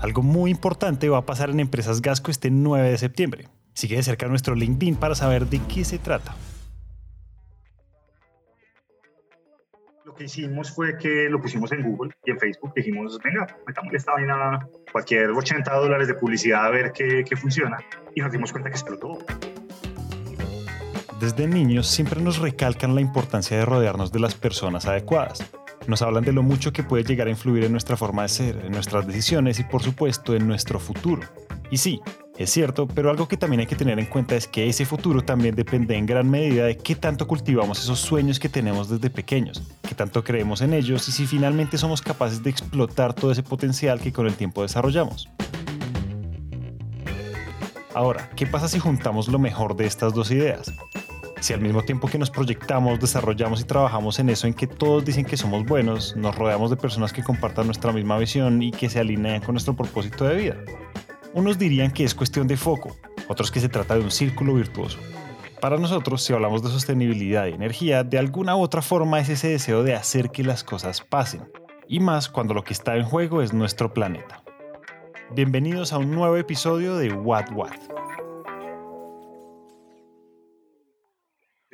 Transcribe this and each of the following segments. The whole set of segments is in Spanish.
Algo muy importante va a pasar en Empresas Gasco este 9 de septiembre. Sigue de cerca nuestro LinkedIn para saber de qué se trata. Lo que hicimos fue que lo pusimos en Google y en Facebook. Dijimos, venga, metamos esta vaina, cualquier 80 dólares de publicidad a ver qué, qué funciona. Y nos dimos cuenta que explotó. Desde niños siempre nos recalcan la importancia de rodearnos de las personas adecuadas. Nos hablan de lo mucho que puede llegar a influir en nuestra forma de ser, en nuestras decisiones y por supuesto en nuestro futuro. Y sí, es cierto, pero algo que también hay que tener en cuenta es que ese futuro también depende en gran medida de qué tanto cultivamos esos sueños que tenemos desde pequeños, qué tanto creemos en ellos y si finalmente somos capaces de explotar todo ese potencial que con el tiempo desarrollamos. Ahora, ¿qué pasa si juntamos lo mejor de estas dos ideas? Si al mismo tiempo que nos proyectamos, desarrollamos y trabajamos en eso en que todos dicen que somos buenos, nos rodeamos de personas que compartan nuestra misma visión y que se alinean con nuestro propósito de vida. Unos dirían que es cuestión de foco, otros que se trata de un círculo virtuoso. Para nosotros, si hablamos de sostenibilidad y energía, de alguna u otra forma es ese deseo de hacer que las cosas pasen, y más cuando lo que está en juego es nuestro planeta. Bienvenidos a un nuevo episodio de What What.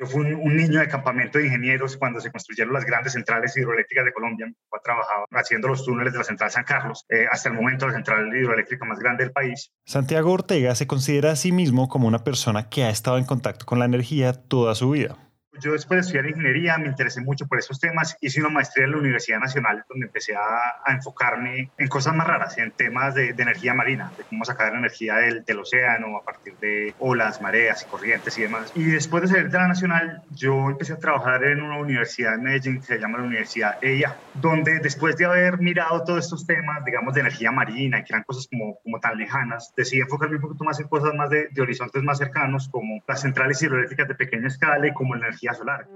Yo fui un, niño de campamento de ingenieros cuando se construyeron las grandes centrales hidroeléctricas de Colombia. Mi trabajaba haciendo los túneles de la central San Carlos, eh, hasta el momento la central hidroeléctrica más grande del país. Santiago Ortega se considera a sí mismo como una persona que ha estado en contacto con la energía toda su vida. Yo después de estudiar ingeniería me interesé mucho por esos temas. Hice una maestría en la Universidad Nacional donde empecé a, enfocarme en cosas más raras, en temas de, energía marina, de cómo sacar energía del, del, océano a partir de olas, mareas y corrientes y demás. Y después de salir de la Nacional, yo empecé a trabajar en una universidad en Medellín que se llama la Universidad EIA, donde después de haber mirado todos estos temas, digamos, de energía marina, que eran cosas como, como tan lejanas, decidí enfocarme un poquito más en cosas más de, de horizontes más cercanos, como las centrales hidroeléctricas de pequeña escala y como la energía solar.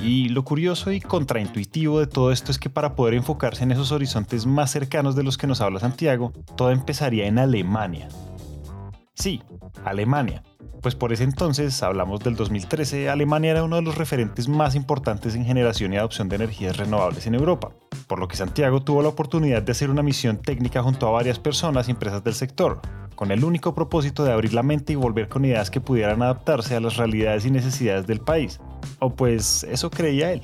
Y lo curioso y contraintuitivo de todo esto es que para poder enfocarse en esos horizontes más cercanos de los que nos habla Santiago, todo empezaría en Alemania. Sí, Alemania, pues por ese entonces, hablamos del 2013, Alemania era uno de los referentes más importantes en generación y adopción de energías renovables en Europa, por lo que Santiago tuvo la oportunidad de hacer una misión técnica junto a varias personas y empresas del sector, con el único propósito de abrir la mente y volver con ideas que pudieran adaptarse a las realidades y necesidades del país. O pues eso creía él.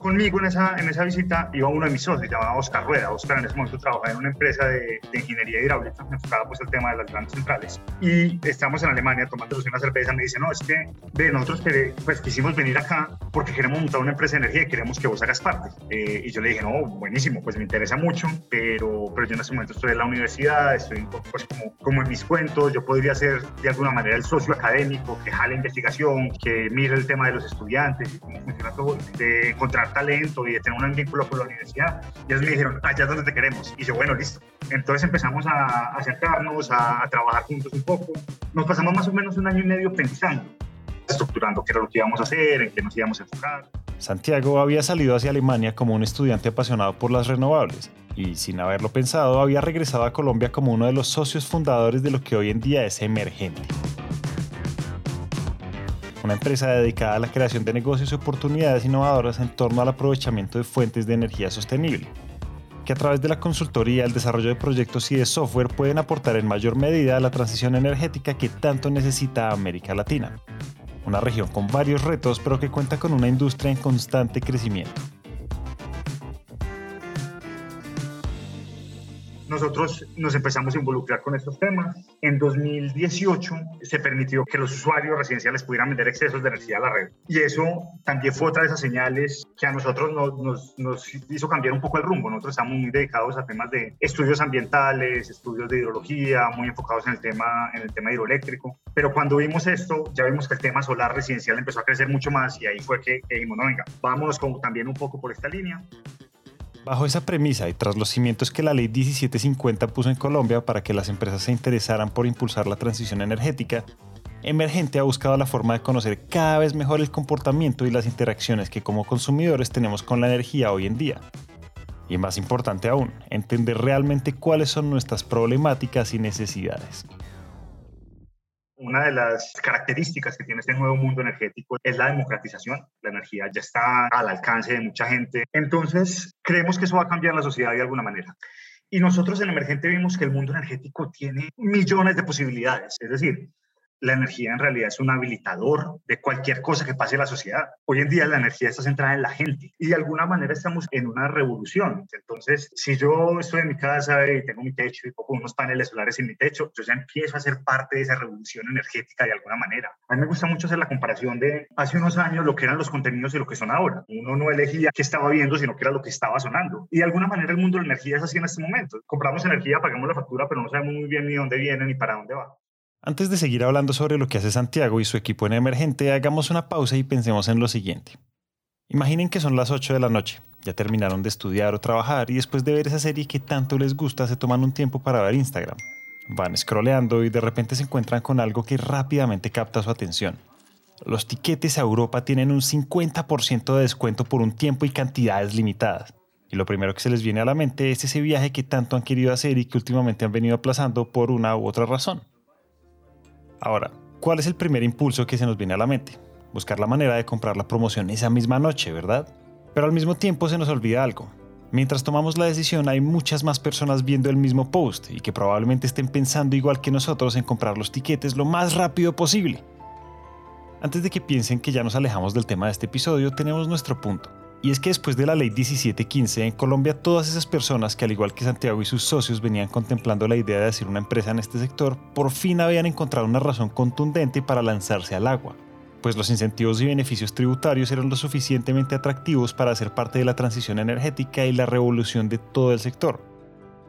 Conmigo en esa, en esa visita iba uno de mis socios, llamado Oscar Rueda. Oscar en ese momento trabajaba en una empresa de, de ingeniería hidráulica, me enfocaba pues el tema de las grandes centrales. Y estamos en Alemania tomando una cerveza, me dice, no, es que de nosotros que, pues, quisimos venir acá porque queremos montar una empresa de energía y queremos que vos hagas parte. Eh, y yo le dije, no, buenísimo, pues me interesa mucho, pero, pero yo en ese momento estoy en la universidad, estoy pues como, como en mis cuentos, yo podría ser de alguna manera el socio académico que jale investigación, que mire el tema de los estudiantes y cómo funciona todo, de encontrar talento y de tener un vínculo con la universidad. Y ellos me dijeron, allá es donde te queremos. Y yo, bueno, listo. Entonces empezamos a, a sentarnos, a, a trabajar juntos un poco. Nos pasamos más o menos un año y medio pensando estructurando qué era lo que íbamos a hacer, en qué nos íbamos a enfocar. Santiago había salido hacia Alemania como un estudiante apasionado por las renovables y sin haberlo pensado había regresado a Colombia como uno de los socios fundadores de lo que hoy en día es Emergente una empresa dedicada a la creación de negocios y oportunidades innovadoras en torno al aprovechamiento de fuentes de energía sostenible, que a través de la consultoría, el desarrollo de proyectos y de software pueden aportar en mayor medida a la transición energética que tanto necesita América Latina. Una región con varios retos, pero que cuenta con una industria en constante crecimiento. Nosotros nos empezamos a involucrar con estos temas. En 2018 se permitió que los usuarios residenciales pudieran vender excesos de energía a la red. Y eso también fue otra de esas señales que a nosotros nos, nos, hizo cambiar un poco el rumbo. Nosotros estamos muy dedicados a temas de estudios ambientales, estudios de hidrología, muy enfocados en el tema, en el tema hidroeléctrico. Pero cuando vimos esto, ya vimos que el tema solar residencial empezó a crecer mucho más y ahí fue que, dijimos, no, venga, vámonos también un poco por esta línea. Bajo esa premisa y tras los cimientos que la ley 1750 puso en Colombia para que las empresas se interesaran por impulsar la transición energética, Emergente ha buscado la forma de conocer cada vez mejor el comportamiento y las interacciones que como consumidores tenemos con la energía hoy en día. Y más importante aún, entender realmente cuáles son nuestras problemáticas y necesidades. Una de las características que tiene este nuevo mundo energético es la democratización. La energía ya está al alcance de mucha gente. Entonces, creemos que eso va a cambiar la sociedad de alguna manera. Y nosotros en Emergente vimos que el mundo energético tiene millones de posibilidades. Es decir, la energía en realidad es un habilitador de cualquier cosa que pase en la sociedad. Hoy en día la energía está centrada en la gente y de alguna manera estamos en una revolución. Entonces, si yo estoy en mi casa y tengo mi techo y pongo unos paneles solares en mi techo, yo ya empiezo a ser parte de esa revolución energética de alguna manera. A mí me gusta mucho hacer la comparación de hace unos años lo que eran los contenidos y lo que son ahora. Uno no elegía qué estaba viendo, sino que era lo que estaba sonando. Y de alguna manera el mundo de la energía es así en este momento. Compramos energía, pagamos la factura, pero no sabemos muy bien ni dónde viene ni para dónde va. Antes de seguir hablando sobre lo que hace Santiago y su equipo en Emergente, hagamos una pausa y pensemos en lo siguiente. Imaginen que son las 8 de la noche, ya terminaron de estudiar o trabajar y después de ver esa serie que tanto les gusta se toman un tiempo para ver Instagram. Van scrolleando y de repente se encuentran con algo que rápidamente capta su atención. Los tiquetes a Europa tienen un 50% de descuento por un tiempo y cantidades limitadas. Y lo primero que se les viene a la mente es ese viaje que tanto han querido hacer y que últimamente han venido aplazando por una u otra razón. Ahora, ¿cuál es el primer impulso que se nos viene a la mente? Buscar la manera de comprar la promoción esa misma noche, ¿verdad? Pero al mismo tiempo se nos olvida algo. Mientras tomamos la decisión hay muchas más personas viendo el mismo post y que probablemente estén pensando igual que nosotros en comprar los tiquetes lo más rápido posible. Antes de que piensen que ya nos alejamos del tema de este episodio, tenemos nuestro punto. Y es que después de la ley 1715 en Colombia todas esas personas que al igual que Santiago y sus socios venían contemplando la idea de hacer una empresa en este sector, por fin habían encontrado una razón contundente para lanzarse al agua, pues los incentivos y beneficios tributarios eran lo suficientemente atractivos para hacer parte de la transición energética y la revolución de todo el sector.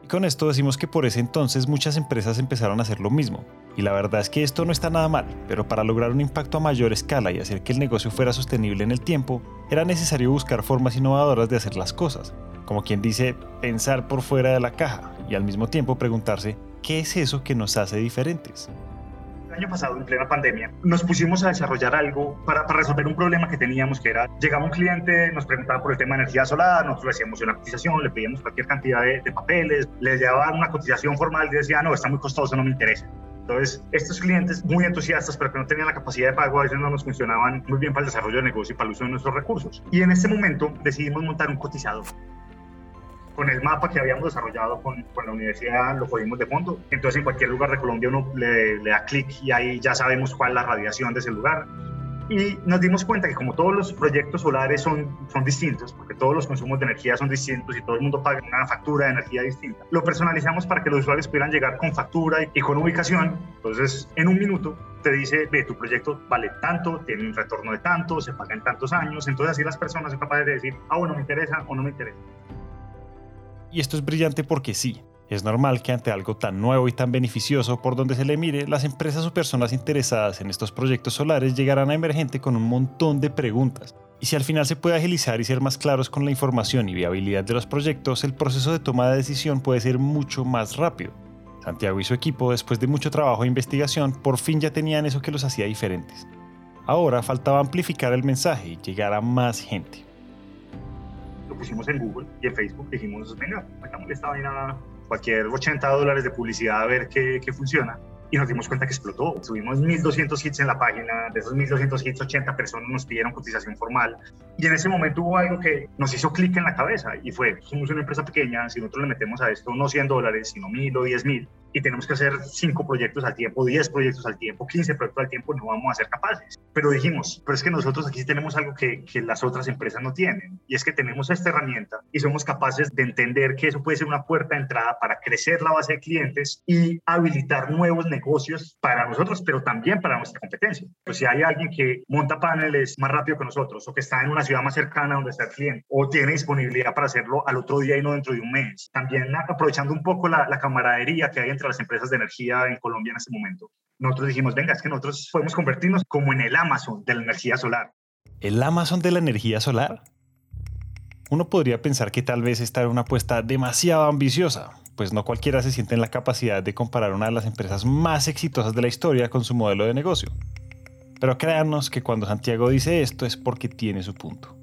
Y con esto decimos que por ese entonces muchas empresas empezaron a hacer lo mismo. Y la verdad es que esto no está nada mal, pero para lograr un impacto a mayor escala y hacer que el negocio fuera sostenible en el tiempo, era necesario buscar formas innovadoras de hacer las cosas. Como quien dice, pensar por fuera de la caja y al mismo tiempo preguntarse, ¿qué es eso que nos hace diferentes? Año pasado, en plena pandemia, nos pusimos a desarrollar algo para, para, resolver un problema que teníamos, que era, llegaba un cliente, nos preguntaba por el tema de energía solar, nosotros le hacíamos una cotización, le pedíamos cualquier cantidad de, de papeles, le llevaban una cotización formal y decía, no, está muy costoso, no me interesa. Entonces, estos clientes muy entusiastas, pero que no tenían la capacidad de pago, a veces no nos funcionaban muy bien para el desarrollo de negocio y para el uso de nuestros recursos. Y en ese momento decidimos montar un cotizador con el mapa que habíamos desarrollado con, con, la universidad, lo cogimos de fondo. Entonces, en cualquier lugar de Colombia uno le, le da clic y ahí ya sabemos cuál es la radiación de ese lugar. Y nos dimos cuenta que como todos los proyectos solares son, son distintos, porque todos los consumos de energía son distintos y todo el mundo paga una factura de energía distinta, lo personalizamos para que los usuarios pudieran llegar con factura y, y con ubicación. Entonces, en un minuto te dice, ve, tu proyecto vale tanto, tiene un retorno de tanto, se paga en tantos años. Entonces, así las personas son capaces de decir, ah, bueno, me interesa o no me interesa. Y esto es brillante porque sí, es normal que ante algo tan nuevo y tan beneficioso por donde se le mire, las empresas o personas interesadas en estos proyectos solares llegarán a Emergente con un montón de preguntas. Y si al final se puede agilizar y ser más claros con la información y viabilidad de los proyectos, el proceso de toma de decisión puede ser mucho más rápido. Santiago y su equipo, después de mucho trabajo e investigación, por fin ya tenían eso que los hacía diferentes. Ahora faltaba amplificar el mensaje y llegar a más gente lo pusimos en Google y en Facebook dijimos, venga, metámosle esta vaina cualquier 80 dólares de publicidad a ver qué, qué funciona y nos dimos cuenta que explotó. Subimos 1.200 hits en la página, de esos 1.200 hits, 80 personas nos pidieron cotización formal. Y en ese momento hubo algo que nos hizo clic en la cabeza y fue, somos una empresa pequeña, si nosotros le metemos a esto no 100 dólares, sino 1.000 o 10.000, y tenemos que hacer 5 proyectos al tiempo, 10 proyectos al tiempo, 15 proyectos al tiempo, no vamos a ser capaces. Pero dijimos, pero es que nosotros aquí tenemos algo que, que las otras empresas no tienen, y es que tenemos esta herramienta y somos capaces de entender que eso puede ser una puerta de entrada para crecer la base de clientes y habilitar nuevos negocios para nosotros, pero también para nuestra competencia. Pues si hay alguien que monta paneles más rápido que nosotros, o que está en una ciudad más cercana donde está el cliente, o tiene disponibilidad para hacerlo al otro día y no dentro de un mes, también aprovechando un poco la, la camaradería que hay entre las empresas de energía en Colombia en este momento. Nosotros dijimos, venga, es que nosotros podemos convertirnos como en el Amazon de la energía solar. ¿El Amazon de la energía solar? Uno podría pensar que tal vez esta era una apuesta demasiado ambiciosa, pues no cualquiera se siente en la capacidad de comparar una de las empresas más exitosas de la historia con su modelo de negocio. Pero créanos que cuando Santiago dice esto es porque tiene su punto.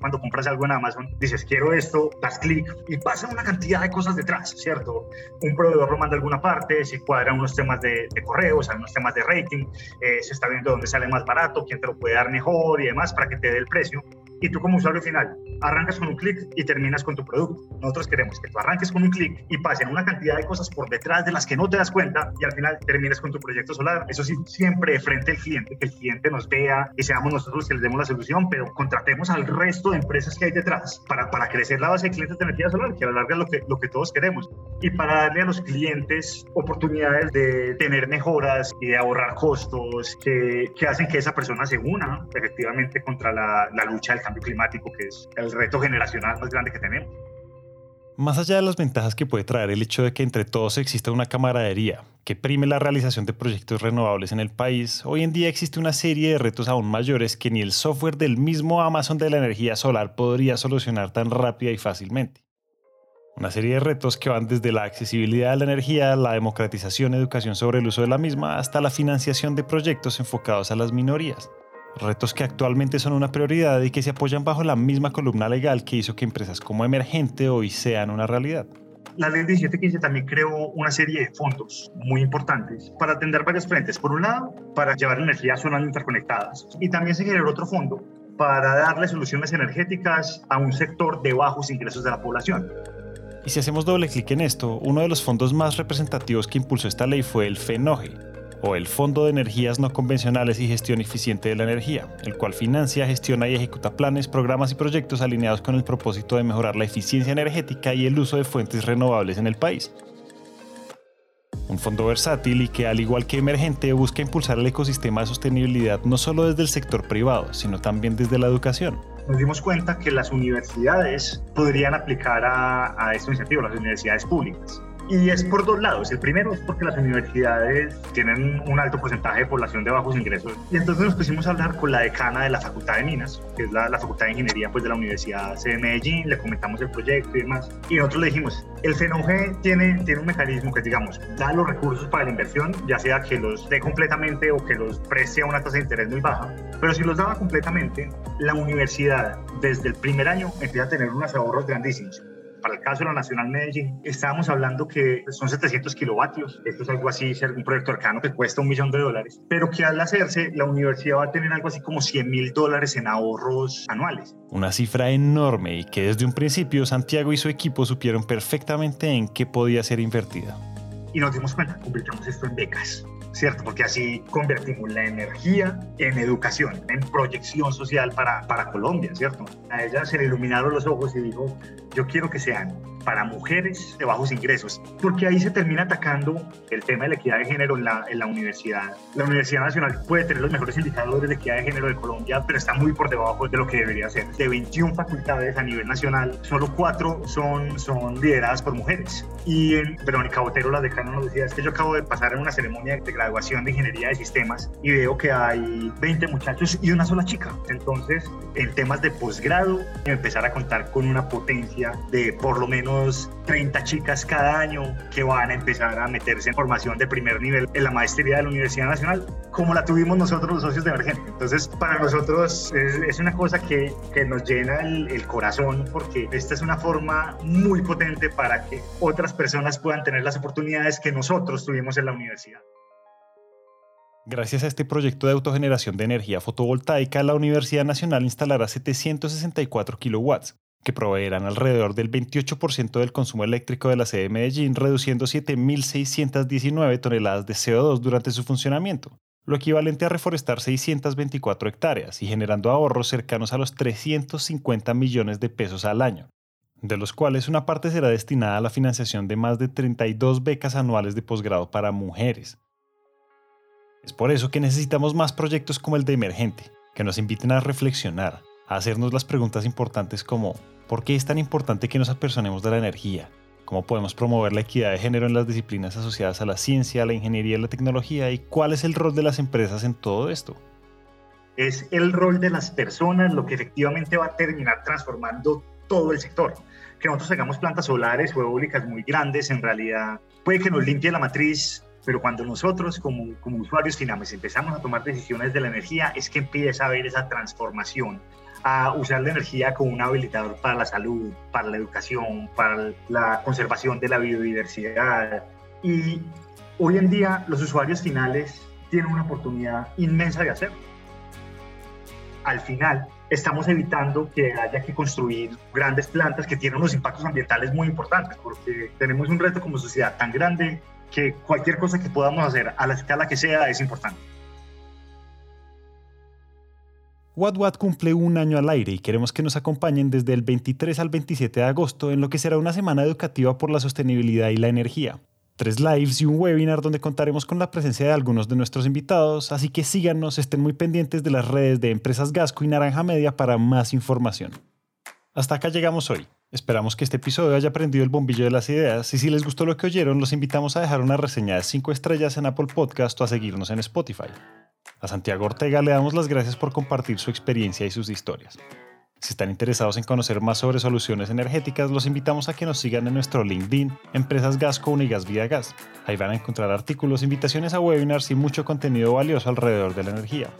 Cuando compras algo en Amazon, dices, quiero esto, das clic y pasa una cantidad de cosas detrás, ¿cierto? Un proveedor lo manda a alguna parte, se cuadran unos temas de, de correos, unos temas de rating, eh, se está viendo dónde sale más barato, quién te lo puede dar mejor y demás para que te dé el precio y tú como usuario final arrancas con un clic y terminas con tu producto. Nosotros queremos que tú arranques con un clic y pasen una cantidad de cosas por detrás de las que no te das cuenta y al final termines con tu proyecto solar. Eso sí, siempre de frente al cliente, que el cliente nos vea y seamos nosotros los que les demos la solución, pero contratemos al resto de empresas que hay detrás para, para crecer la base de clientes de energía solar, que a la larga es lo que, lo que todos queremos. Y para darle a los clientes oportunidades de tener mejoras y de ahorrar costos que, que hacen que esa persona se una efectivamente contra la, la lucha del cambio climático, que es el reto generacional más grande que tenemos. Más allá de las ventajas que puede traer el hecho de que entre todos exista una camaradería que prime la realización de proyectos renovables en el país, hoy en día existe una serie de retos aún mayores que ni el software del mismo Amazon de la energía solar podría solucionar tan rápida y fácilmente. Una serie de retos que van desde la accesibilidad de la energía, la democratización, educación sobre el uso de la misma, hasta la financiación de proyectos enfocados a las minorías retos que actualmente son una prioridad y que se apoyan bajo la misma columna legal que hizo que empresas como Emergente hoy sean una realidad. La ley 1715 también creó una serie de fondos muy importantes para atender varios frentes. Por un lado, para llevar energía a zonas interconectadas. Y también se generó otro fondo para darle soluciones energéticas a un sector de bajos ingresos de la población. Y si hacemos doble clic en esto, uno de los fondos más representativos que impulsó esta ley fue el FENOGE, o el Fondo de Energías No Convencionales y Gestión Eficiente de la Energía, el cual financia, gestiona y ejecuta planes, programas y proyectos alineados con el propósito de mejorar la eficiencia energética y el uso de fuentes renovables en el país. Un fondo versátil y que, al igual que emergente, busca impulsar el ecosistema de sostenibilidad no solo desde el sector privado, sino también desde la educación. Nos dimos cuenta que las universidades podrían aplicar a, a esta iniciativa, las universidades públicas. Y es por dos lados. El primero es porque las universidades tienen un alto porcentaje de población de bajos ingresos. Y entonces nos pusimos a hablar con la decana de la Facultad de Minas, que es la, la Facultad de Ingeniería pues, de la Universidad de Medellín. Le comentamos el proyecto y demás. Y nosotros le dijimos, el FENOGE tiene, tiene un mecanismo que, digamos, da los recursos para la inversión, ya sea que los dé completamente o que los preste a una tasa de interés muy baja. Pero si los daba completamente, la universidad desde el primer año empieza a tener unos ahorros grandísimos para el caso de la Nacional Medellín, estábamos hablando que son 700 kilovatios. Esto es algo así, ser un proyecto arcano que cuesta un millón de dólares, pero que al hacerse, la universidad va a tener algo así como 100 mil dólares en ahorros anuales. Una cifra enorme y que desde un principio Santiago y su equipo supieron perfectamente en qué podía ser invertida. Y nos dimos cuenta, convirtamos esto en becas. ¿Cierto? Porque así convertimos la energía en educación, en proyección social para, para Colombia, ¿cierto? A ella se le iluminaron los ojos y dijo, yo quiero que sean para mujeres de bajos ingresos, porque ahí se termina atacando el tema de la equidad de género en la, en la universidad. La Universidad Nacional puede tener los mejores indicadores de equidad de género de Colombia, pero está muy por debajo de lo que debería ser. De 21 facultades a nivel nacional, solo 4 son, son lideradas por mujeres. Y en Verónica Botero, la decana, nos decía, es que yo acabo de pasar en una ceremonia de graduación de Ingeniería de Sistemas y veo que hay 20 muchachos y una sola chica. Entonces, en temas de posgrado, empezar a contar con una potencia de por lo menos 30 chicas cada año que van a empezar a meterse en formación de primer nivel en la maestría de la Universidad Nacional, como la tuvimos nosotros los socios de Emergente. Entonces, para nosotros es, una cosa que, que nos llena el, el corazón porque esta es una forma muy potente para que otras personas puedan tener las oportunidades que nosotros tuvimos en la universidad. Gracias a este proyecto de autogeneración de energía fotovoltaica, la Universidad Nacional instalará 764 kilowatts, que proveerán alrededor del 28% del consumo eléctrico de la sede de Medellín, reduciendo 7.619 toneladas de CO2 durante su funcionamiento, lo equivalente a reforestar 624 hectáreas y generando ahorros cercanos a los 350 millones de pesos al año, de los cuales una parte será destinada a la financiación de más de 32 becas anuales de posgrado para mujeres. Es por eso que necesitamos más proyectos como el de Emergente, que nos inviten a reflexionar, hacernos las preguntas importantes como ¿por qué es tan importante que nos apersonemos de la energía? ¿Cómo podemos promover la equidad de género en las disciplinas asociadas a la ciencia, la ingeniería y la tecnología? ¿Y cuál es el rol de las empresas en todo esto? Es el rol de las personas lo que efectivamente va a terminar transformando todo el sector. Que nosotros hagamos plantas solares o eólicas muy grandes, en realidad puede que nos limpie la matriz, pero cuando nosotros como, como usuarios finales empezamos a tomar decisiones de la energía, es que empieza a haber esa transformación a usar la energía como un habilitador para la salud, para la educación, para la conservación de la biodiversidad. Y hoy en día los usuarios finales tienen una oportunidad inmensa de hacerlo. Al final, estamos evitando que haya que construir grandes plantas que tienen unos impactos ambientales muy importantes, porque tenemos un reto como sociedad tan grande que cualquier cosa que podamos hacer a la escala que sea es importante. What What cumple un año al aire y queremos que nos acompañen desde el 23 al 27 de agosto en lo que será una semana educativa por la sostenibilidad y la energía. Tres lives y un webinar donde contaremos con la presencia de algunos de nuestros invitados, así que síganos, estén muy pendientes de las redes de Empresas Gasco y Naranja Media para más información. Hasta acá llegamos hoy. Esperamos que este episodio haya prendido el bombillo de las ideas y si les gustó lo que oyeron, los invitamos a dejar una reseña de 5 estrellas en Apple Podcast o a seguirnos en Spotify. A Santiago Ortega le damos las gracias por compartir su experiencia y sus historias. Si están interesados en conocer más sobre soluciones energéticas, los invitamos a que nos sigan en nuestro LinkedIn, Empresas Gasco Unigas Vía Gas. Ahí van a encontrar artículos, invitaciones a webinars y mucho contenido valioso alrededor de la energía.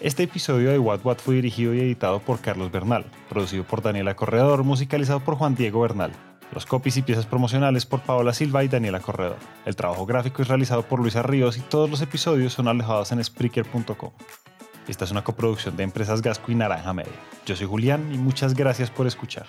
Este episodio de What What fue dirigido y editado por Carlos Bernal, producido por Daniela Corredor, musicalizado por Juan Diego Bernal. Los copies y piezas promocionales por Paola Silva y Daniela Corredor. El trabajo gráfico es realizado por Luisa Ríos y todos los episodios son alejados en Spreaker.com. Esta es una coproducción de Empresas Gasco y Naranja Media. Yo soy Julián y muchas gracias por escuchar.